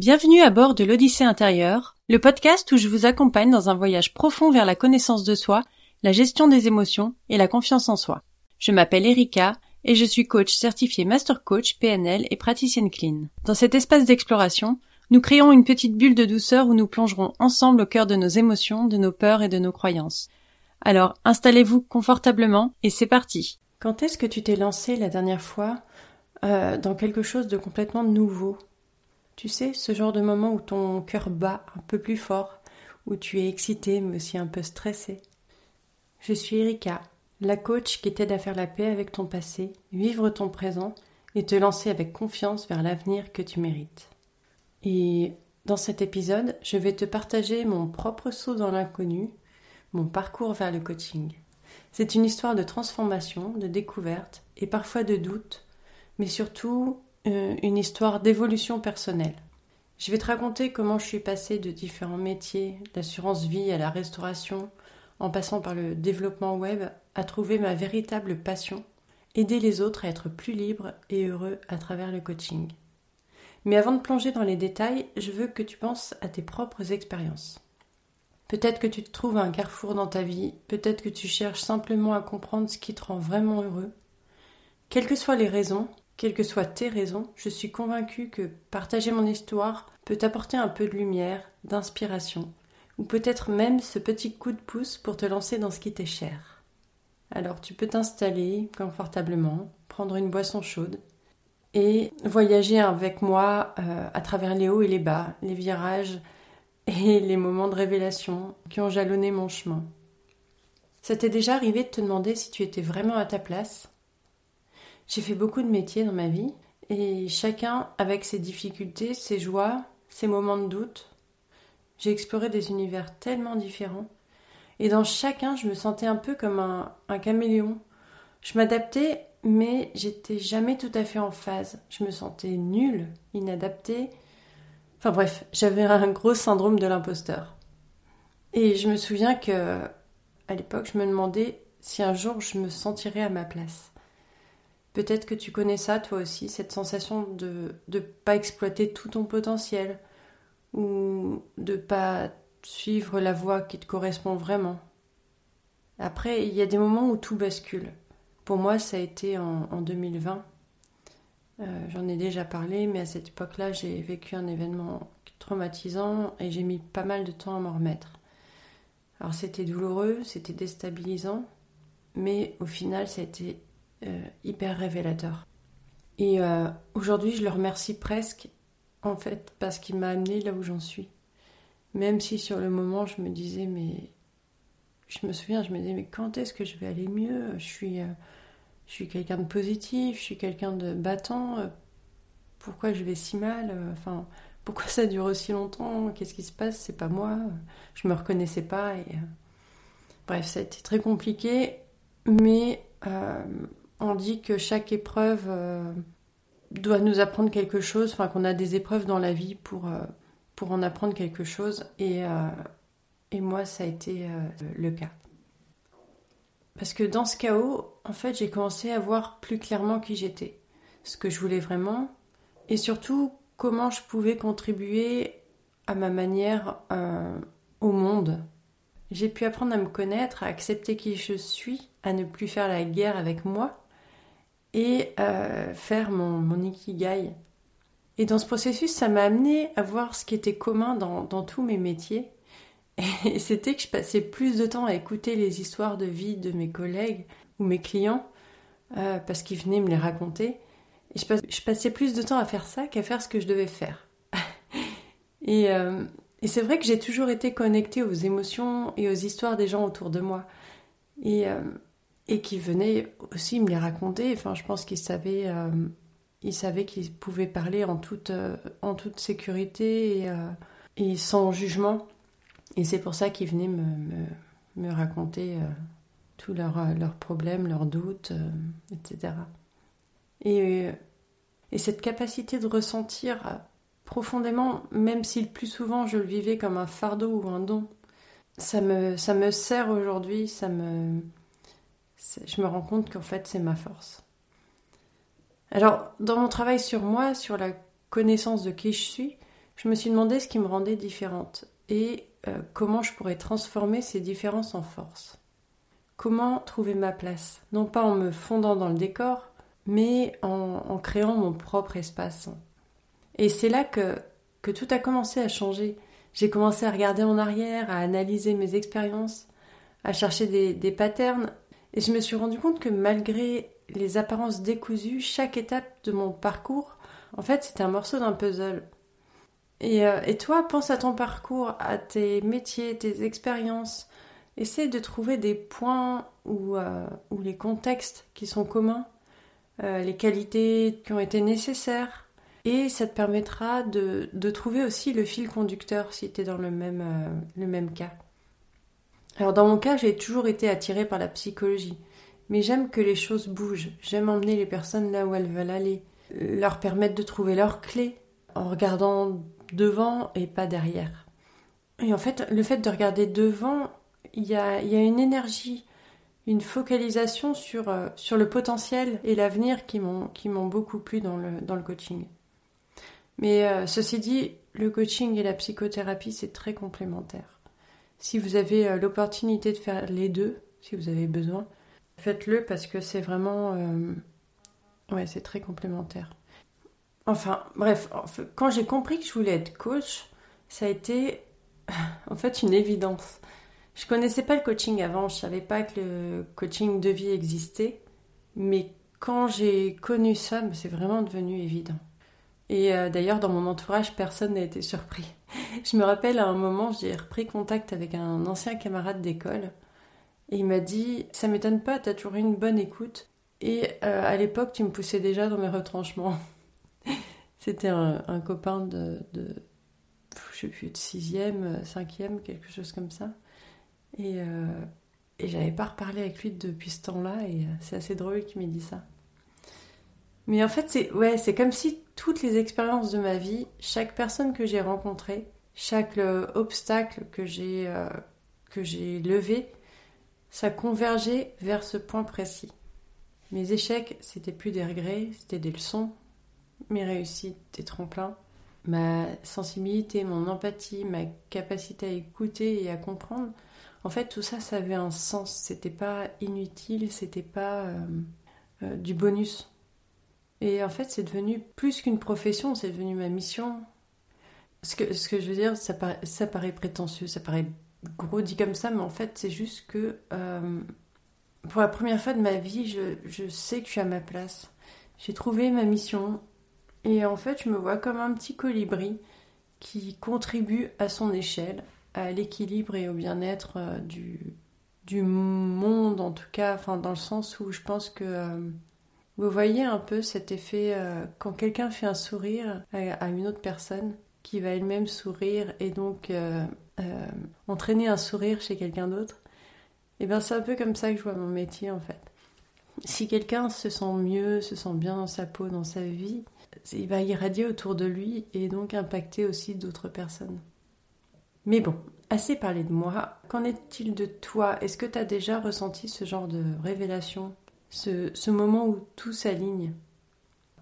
Bienvenue à bord de l'Odyssée intérieure, le podcast où je vous accompagne dans un voyage profond vers la connaissance de soi, la gestion des émotions et la confiance en soi. Je m'appelle Erika et je suis coach certifié Master Coach PNL et praticienne clean. Dans cet espace d'exploration, nous créons une petite bulle de douceur où nous plongerons ensemble au cœur de nos émotions, de nos peurs et de nos croyances. Alors, installez-vous confortablement et c'est parti. Quand est-ce que tu t'es lancé la dernière fois euh, dans quelque chose de complètement nouveau? Tu sais, ce genre de moment où ton cœur bat un peu plus fort, où tu es excité mais aussi un peu stressé. Je suis Erika, la coach qui t'aide à faire la paix avec ton passé, vivre ton présent et te lancer avec confiance vers l'avenir que tu mérites. Et dans cet épisode, je vais te partager mon propre saut dans l'inconnu, mon parcours vers le coaching. C'est une histoire de transformation, de découverte et parfois de doute, mais surtout euh, une histoire d'évolution personnelle. Je vais te raconter comment je suis passée de différents métiers, l'assurance vie à la restauration, en passant par le développement web, à trouver ma véritable passion, aider les autres à être plus libres et heureux à travers le coaching. Mais avant de plonger dans les détails, je veux que tu penses à tes propres expériences. Peut-être que tu te trouves à un carrefour dans ta vie, peut-être que tu cherches simplement à comprendre ce qui te rend vraiment heureux. Quelles que soient les raisons, quelles que soient tes raisons, je suis convaincue que partager mon histoire peut t'apporter un peu de lumière, d'inspiration, ou peut-être même ce petit coup de pouce pour te lancer dans ce qui t'est cher. Alors tu peux t'installer confortablement, prendre une boisson chaude et voyager avec moi euh, à travers les hauts et les bas, les virages et les moments de révélation qui ont jalonné mon chemin. Ça t'est déjà arrivé de te demander si tu étais vraiment à ta place? J'ai fait beaucoup de métiers dans ma vie et chacun avec ses difficultés, ses joies, ses moments de doute. J'ai exploré des univers tellement différents et dans chacun, je me sentais un peu comme un, un caméléon. Je m'adaptais, mais j'étais jamais tout à fait en phase. Je me sentais nulle, inadaptée. Enfin bref, j'avais un gros syndrome de l'imposteur. Et je me souviens que à l'époque, je me demandais si un jour je me sentirais à ma place. Peut-être que tu connais ça toi aussi, cette sensation de ne pas exploiter tout ton potentiel ou de pas suivre la voie qui te correspond vraiment. Après, il y a des moments où tout bascule. Pour moi, ça a été en, 2020. Euh, j'en ai déjà parlé, mais à cette époque-là, j'ai vécu un événement traumatisant et j'ai mis pas mal de temps à m'en remettre. Alors c'était douloureux, c'était déstabilisant, mais au final, ça a été hyper révélateur. Et euh, aujourd'hui, je le remercie presque, en fait, parce qu'il m'a amené là où j'en suis. Même si sur le moment, je me disais, mais. Je me souviens, je me disais, mais quand est-ce que je vais aller mieux? Je suis, euh, je suis quelqu'un de positif, je suis quelqu'un de battant. pourquoi je vais si mal? Enfin, pourquoi ça dure aussi longtemps? Qu'est-ce qui se passe? C'est pas moi. Je me reconnaissais pas. Et, bref, ça a été très compliqué. Mais on dit que chaque épreuve euh, doit nous apprendre quelque chose, enfin qu'on a des épreuves dans la vie pour, euh, pour en apprendre quelque chose. Et, euh, et moi, ça a été le cas. Parce que dans ce chaos, en fait, j'ai commencé à voir plus clairement qui j'étais, ce que je voulais vraiment, et surtout comment je pouvais contribuer à ma manière au monde. J'ai pu apprendre à me connaître, à accepter qui je suis, à ne plus faire la guerre avec moi, euh, faire mon, mon, ikigai. Et dans ce processus, ça m'a amené à voir ce qui était commun dans, tous mes métiers. Et c'était que je passais plus de temps à écouter les histoires de vie de mes collègues ou mes clients, euh, parce qu'ils venaient me les raconter. Et je, passais plus de temps à faire ça qu'à faire ce que je devais faire. et, euh, et c'est vrai que j'ai toujours été connectée aux émotions et aux histoires des gens autour de moi. Et, et qui venait aussi me les raconter. Enfin, je pense qu'il savait, euh, il savait qu'il pouvait parler en toute, euh, en toute sécurité et, euh, et, sans jugement. Et c'est pour ça qu'il venait me, me, raconter tous leurs, leurs problèmes, leurs doutes, etc. Et, et cette capacité de ressentir profondément, même si le plus souvent je le vivais comme un fardeau ou un don, ça me, ça me sert aujourd'hui, ça me, je me rends compte qu'en fait c'est ma force. Alors, dans mon travail sur moi, sur la connaissance de qui je suis, je me suis demandé ce qui me rendait différente et euh, comment je pourrais transformer ces différences en force. Comment trouver ma place? Non pas en me fondant dans le décor, mais en, créant mon propre espace. Et c'est là que, tout a commencé à changer. J'ai commencé à regarder en arrière, à analyser mes expériences, à chercher des patterns, et je me suis rendu compte que malgré les apparences décousues, chaque étape de mon parcours, en fait, c'était un morceau d'un puzzle. Et, euh, toi, pense à ton parcours, à tes métiers, tes expériences. Essaie de trouver des points ou euh, les contextes qui sont communs, euh, les qualités qui ont été nécessaires. Et ça te permettra de, de trouver aussi le fil conducteur si tu es dans le même, le même cas. Alors dans mon cas, j'ai toujours été attirée par la psychologie. Mais j'aime que les choses bougent. J'aime emmener les personnes là où elles veulent aller. Leur permettre de trouver leurs clés en regardant devant et pas derrière. Et en fait, le fait de regarder devant, il y a, une énergie, une focalisation sur, euh, sur le potentiel et l'avenir qui m'ont beaucoup plu dans le, dans le coaching. Mais euh, ceci dit, le coaching et la psychothérapie, c'est très complémentaire. Si vous avez euh, l'opportunité de faire les deux, si vous avez besoin, faites-le parce que c'est vraiment... ouais, c'est très complémentaire. Enfin, bref, quand j'ai compris que je voulais être coach, ça a été en fait une évidence. Je connaissais pas le coaching avant, je savais pas que le coaching de vie existait, mais quand j'ai connu ça, c'est vraiment devenu évident. Et euh, d'ailleurs, dans mon entourage, personne n'a été surpris. Je me rappelle à un moment, j'ai repris contact avec un ancien camarade d'école et il m'a dit Ça m'étonne pas, t'as toujours eu une bonne écoute. Et euh, à l'époque, tu me poussais déjà dans mes retranchements. C'était un, copain de, je sais plus, de sixième, cinquième, quelque chose comme ça. Et, euh, et j'avais pas reparlé avec lui depuis ce temps-là, et euh, c'est assez drôle qu'il m'ait dit ça. Mais en fait, c'est ouais, comme si toutes les expériences de ma vie, chaque personne que j'ai rencontrée, chaque euh, obstacle que j'ai que j'ai levé, ça convergeait vers ce point précis. Mes échecs, c'était plus des regrets, c'était des leçons, mes réussites, tes tremplins, ma sensibilité, mon empathie, ma capacité à écouter et à comprendre, en fait, tout ça, ça avait un sens. C'était pas inutile, c'était pas euh, euh, du bonus. Et en fait, c'est devenu plus qu'une profession, c'est devenu ma mission. Ce que, ce que je veux dire, ça paraît, ça paraît prétentieux, ça paraît gros dit comme ça, mais en fait, c'est juste que euh, pour la première fois de ma vie, je, je sais que je suis à ma place. J'ai trouvé ma mission et en fait, je me vois comme un petit colibri qui contribue à son échelle à l'équilibre et au bien-être euh, du, du monde, en tout cas, enfin, dans le sens où je pense que euh, vous voyez un peu cet effet quand quelqu'un fait un sourire à, une autre personne qui va elle-même sourire et donc entraîner un sourire chez quelqu'un d'autre. Et bien c'est un peu comme ça que je vois mon métier en fait. Si quelqu'un se sent mieux, se sent bien dans sa peau, dans sa vie, il va irradier autour de lui et donc impacter aussi d'autres personnes. Mais bon, assez parlé de moi. Qu'en est-il de toi? Est-ce que tu as déjà ressenti ce genre de révélation? Ce, ce moment où tout s'aligne?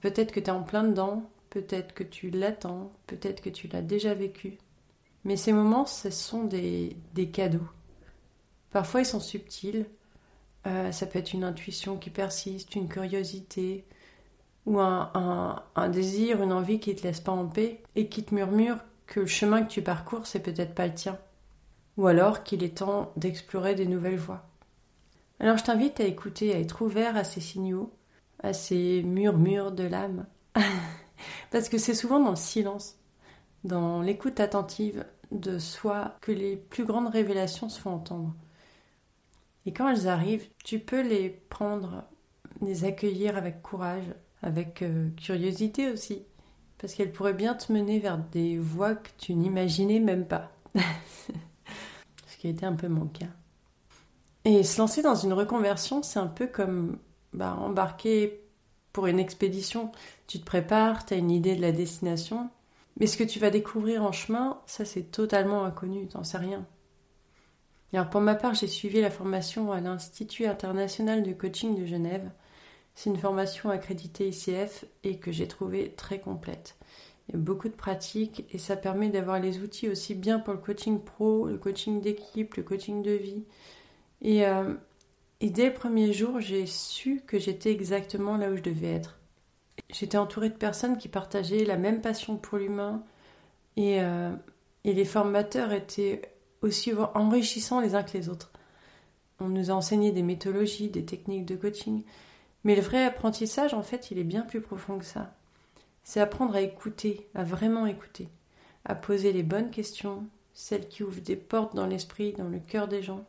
Peut-être que tu es en plein dedans, peut-être que tu l'attends, peut-être que tu l'as déjà vécu. Mais ces moments, ce sont des, des cadeaux. Parfois, ils sont subtils. Euh, ça peut être une intuition qui persiste, une curiosité, ou un, un, désir, une envie qui te laisse pas en paix et qui te murmure que le chemin que tu parcours, c'est peut-être pas le tien. Ou alors qu'il est temps d'explorer des nouvelles voies. Alors je t'invite à écouter, à être ouvert à ces signaux, à ces murmures de l'âme. Parce que c'est souvent dans le silence, dans l'écoute attentive de soi que les plus grandes révélations se font entendre. Et quand elles arrivent, tu peux les prendre, les accueillir avec courage, avec euh, curiosité aussi, parce qu'elle pourrait bien te mener vers des voies que tu n'imaginais même pas. Ce qui été un peu mon cas. Et se lancer dans une reconversion, c'est un peu comme bah, embarquer pour une expédition. Tu te prépares, tu as une idée de la destination, mais ce que tu vas découvrir en chemin, ça c'est totalement inconnu, t'en sais rien. Alors pour ma part, j'ai suivi la formation à l'Institut international de coaching de Genève c'est une formation accréditée ICF et que j'ai trouvée très complète. Il y a beaucoup de pratiques et ça permet d'avoir les outils aussi bien pour le coaching pro, le coaching d'équipe, le coaching de vie. Et, euh, et dès le premier jour, j'ai su que j'étais exactement là où je devais être. J'étais entourée de personnes qui partageaient la même passion pour l'humain et, euh, et les formateurs étaient aussi enrichissants les uns que les autres. On nous a enseigné des méthodologies, des techniques de coaching, mais le vrai apprentissage, en fait, il est bien plus profond que ça. C'est apprendre à écouter, à vraiment écouter, à poser les bonnes questions, celles qui ouvrent des portes dans l'esprit, dans le cœur des gens,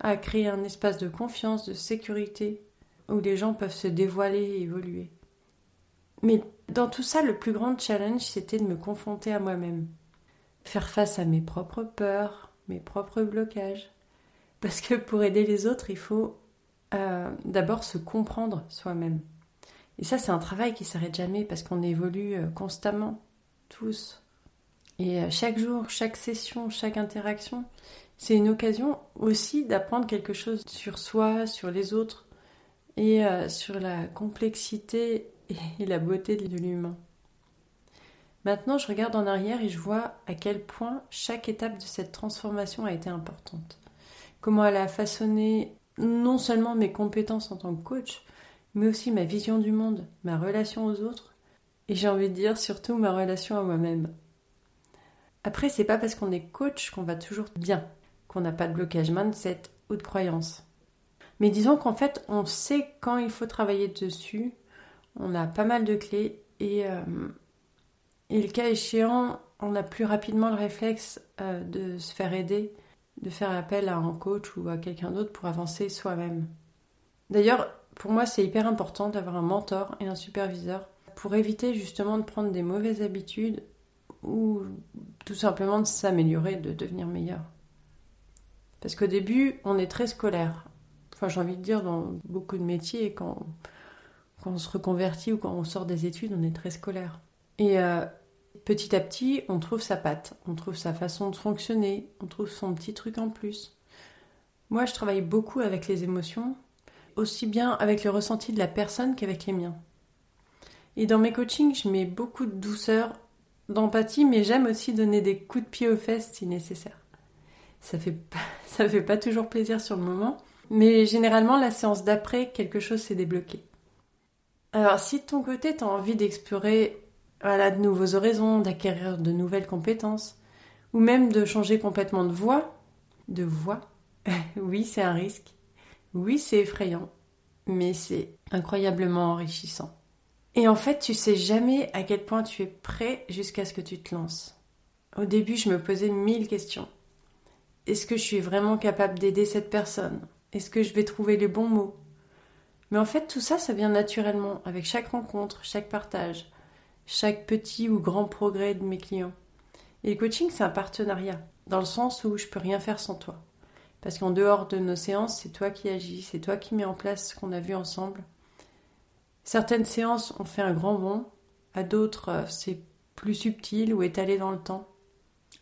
à créer un espace de confiance, de sécurité, où les gens peuvent se dévoiler et évoluer. Mais dans tout ça, le plus grand challenge, c'était de me confronter à moi-même, faire face à mes propres peurs, mes propres blocages. Parce que pour aider les autres, il faut euh, d'abord se comprendre soi-même. Et ça, c'est un travail qui s'arrête jamais parce qu'on évolue euh, constamment, tous. Et euh, chaque jour, chaque session, chaque interaction, c'est une occasion aussi d'apprendre quelque chose sur soi, sur les autres et euh, sur la complexité et la beauté de l'humain. Maintenant, je regarde en arrière et je vois à quel point chaque étape de cette transformation a été importante. Comment elle a façonné non seulement mes compétences en tant que coach, mais aussi ma vision du monde, ma relation aux autres, et j'ai envie de dire surtout ma relation à moi-même. Après, c'est pas parce qu'on est coach qu'on va toujours bien, qu'on n'a pas de blocage mindset ou de croyance. Mais disons qu'en fait, on sait quand il faut travailler dessus, on a pas mal de clés, et, euh, et le cas échéant, on a plus rapidement le réflexe euh, de se faire aider, de faire appel à un coach ou à quelqu'un d'autre pour avancer soi-même. D'ailleurs, pour moi, c'est hyper important d'avoir un mentor et un superviseur pour éviter justement de prendre des mauvaises habitudes ou tout simplement de s'améliorer, de devenir meilleur. Parce qu'au début, on est très scolaire. Enfin, j'ai envie de dire, dans beaucoup de métiers, quand, quand on se reconvertit ou quand on sort des études, on est très scolaire. Et euh, petit à petit, on trouve sa patte, on trouve sa façon de fonctionner, on trouve son petit truc en plus. Moi, je travaille beaucoup avec les émotions aussi bien avec le ressenti de la personne qu'avec les miens. Et dans mes coachings, je mets beaucoup de douceur, d'empathie, mais j'aime aussi donner des coups de pied aux fesses si nécessaire. Ça fait pas, ça fait pas toujours plaisir sur le moment, mais généralement la séance d'après, quelque chose s'est débloqué. Alors si de ton côté tu as envie d'explorer voilà, de nouveaux horizons, d'acquérir de nouvelles compétences, ou même de changer complètement de voie, de voix, oui c'est un risque, oui, c'est effrayant, mais c'est incroyablement enrichissant. Et en fait, tu sais jamais à quel point tu es prêt jusqu'à ce que tu te lances. Au début, je me posais mille questions. Est-ce que je suis vraiment capable d'aider cette personne? Est-ce que je vais trouver les bons mots? Mais en fait, tout ça, ça vient naturellement, avec chaque rencontre, chaque partage, chaque petit ou grand progrès de mes clients. Et le coaching, c'est un partenariat, dans le sens où je peux rien faire sans toi. Parce qu'en dehors de nos séances, c'est toi qui agis, c'est toi qui mets en place ce qu'on a vu ensemble. Certaines séances ont fait un grand bond, à d'autres euh, c'est plus subtil ou étalé dans le temps.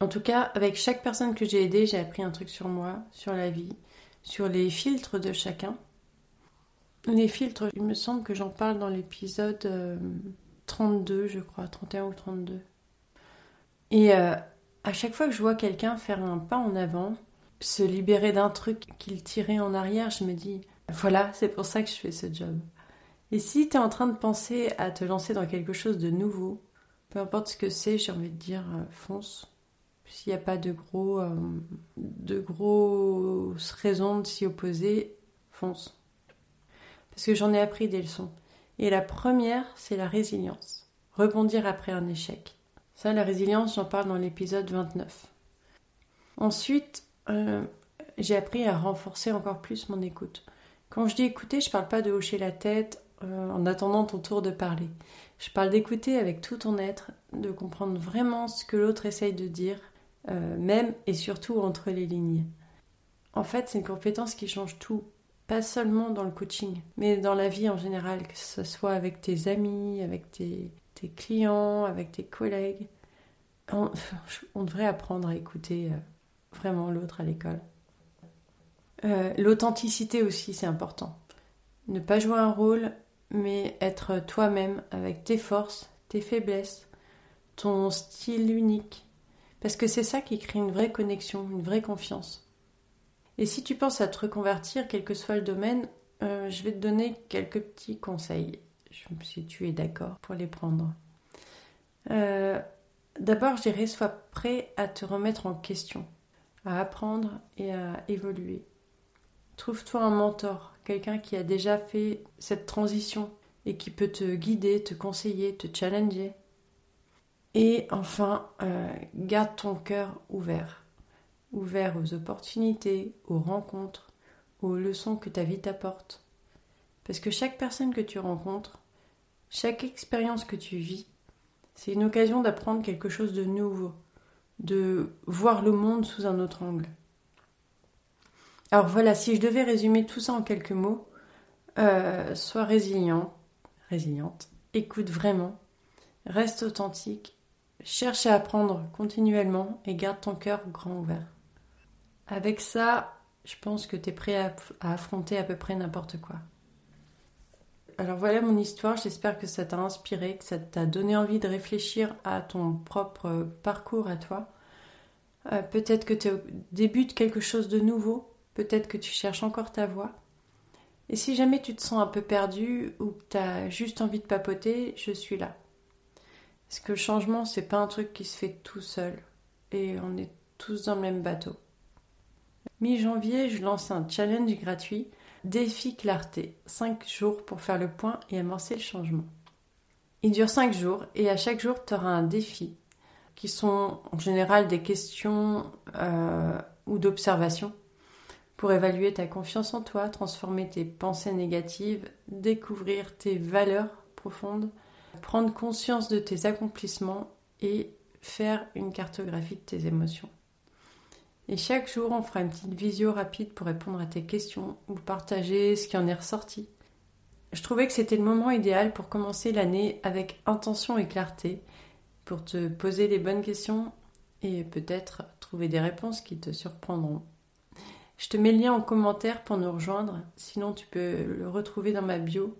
En tout cas, avec chaque personne que j'ai aidée, j'ai appris un truc sur moi, sur la vie, sur les filtres de chacun. Les filtres, il me semble que j'en parle dans l'épisode 32, euh, je crois, 31 ou 32. Et euh, à chaque fois que je vois quelqu'un faire un pas en avant, se libérer d'un truc qu'il tirait en arrière, je me dis, voilà, c'est pour ça que je fais ce job. Et si tu es en train de penser à te lancer dans quelque chose de nouveau, peu importe ce que c'est, j'ai envie de dire, euh, fonce. S'il n'y a pas de gros, euh, de grosses raisons de s'y opposer, fonce. Parce que j'en ai appris des leçons. Et la première, c'est la résilience. Rebondir après un échec. Ça, la résilience, j'en parle dans l'épisode 29. Ensuite, euh, j'ai appris à renforcer encore plus mon écoute. Quand je dis écouter, je parle pas de hocher la tête euh, en attendant ton tour de parler. Je parle d'écouter avec tout ton être, de comprendre vraiment ce que l'autre essaye de dire, euh, même et surtout entre les lignes. En fait, c'est une compétence qui change tout, pas seulement dans le coaching, mais dans la vie en général, que ce soit avec tes amis, avec tes, clients, avec tes collègues. On, devrait apprendre à écouter vraiment l'autre à l'école. Euh, l'authenticité aussi, c'est important. Ne pas jouer un rôle, mais être toi-même avec tes forces, tes faiblesses, ton style unique. Parce que c'est ça qui crée une vraie connexion, une vraie confiance. Et si tu penses à te reconvertir, quel que soit le domaine, euh, je vais te donner quelques petits conseils, si tu es d'accord pour les prendre. Euh, d'abord, je dirais, sois prêt à te remettre en question, à apprendre et à évoluer. Trouve-toi un mentor, quelqu'un qui a déjà fait cette transition et qui peut te guider, te conseiller, te challenger. Et enfin, euh, garde ton cœur ouvert. Ouvert aux opportunités, aux rencontres, aux leçons que ta vie t'apporte. Parce que chaque personne que tu rencontres, chaque expérience que tu vis, c'est une occasion d'apprendre quelque chose de nouveau, de voir le monde sous un autre angle. Alors voilà, si je devais résumer tout ça en quelques mots, euh, sois résilient, résiliente, écoute vraiment, reste authentique, cherche à apprendre continuellement et garde ton cœur grand ouvert. Avec ça, je pense que tu es prêt à, affronter à peu près n'importe quoi. Alors voilà mon histoire, j'espère que ça t'a inspiré, que ça t'a donné envie de réfléchir à ton propre parcours à toi. Euh, peut-être que tu débutes quelque chose de nouveau, peut-être que tu cherches encore ta voie. Et si jamais tu te sens un peu perdu ou que tu as juste envie de papoter, je suis là. Parce que le changement, c'est pas un truc qui se fait tout seul. Et on est tous dans le même bateau. Mi-janvier, je lance un challenge gratuit Défi Clarté. 5 jours pour faire le point et amorcer le changement. Il dure 5 jours et à chaque jour, tu auras un défi qui sont en général des questions euh, ou d'observations pour évaluer ta confiance en toi, transformer tes pensées négatives, découvrir tes valeurs profondes, prendre conscience de tes accomplissements et faire une cartographie de tes émotions. Et chaque jour, on fera une petite visio rapide pour répondre à tes questions ou partager ce qui en est ressorti. Je trouvais que c'était le moment idéal pour commencer l'année avec intention et clarté, pour te poser les bonnes questions et peut-être trouver des réponses qui te surprendront. Je te mets le lien en commentaire pour nous rejoindre. Sinon, tu peux le retrouver dans ma bio,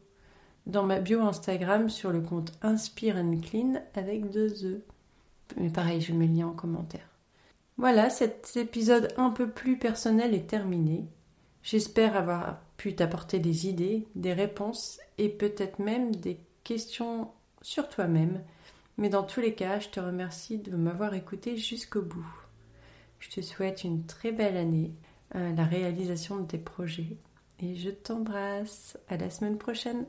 dans ma bio Instagram sur le compte Inspire and Clean avec deux E. Mais pareil, je mets le lien en commentaire. Voilà, cet épisode un peu plus personnel est terminé. J'espère avoir pu t'apporter des idées, des réponses et peut-être même des questions sur toi-même. Mais dans tous les cas, je te remercie de m'avoir écouté jusqu'au bout. Je te souhaite une très belle année la réalisation de tes projets. Et je t'embrasse. À la semaine prochaine.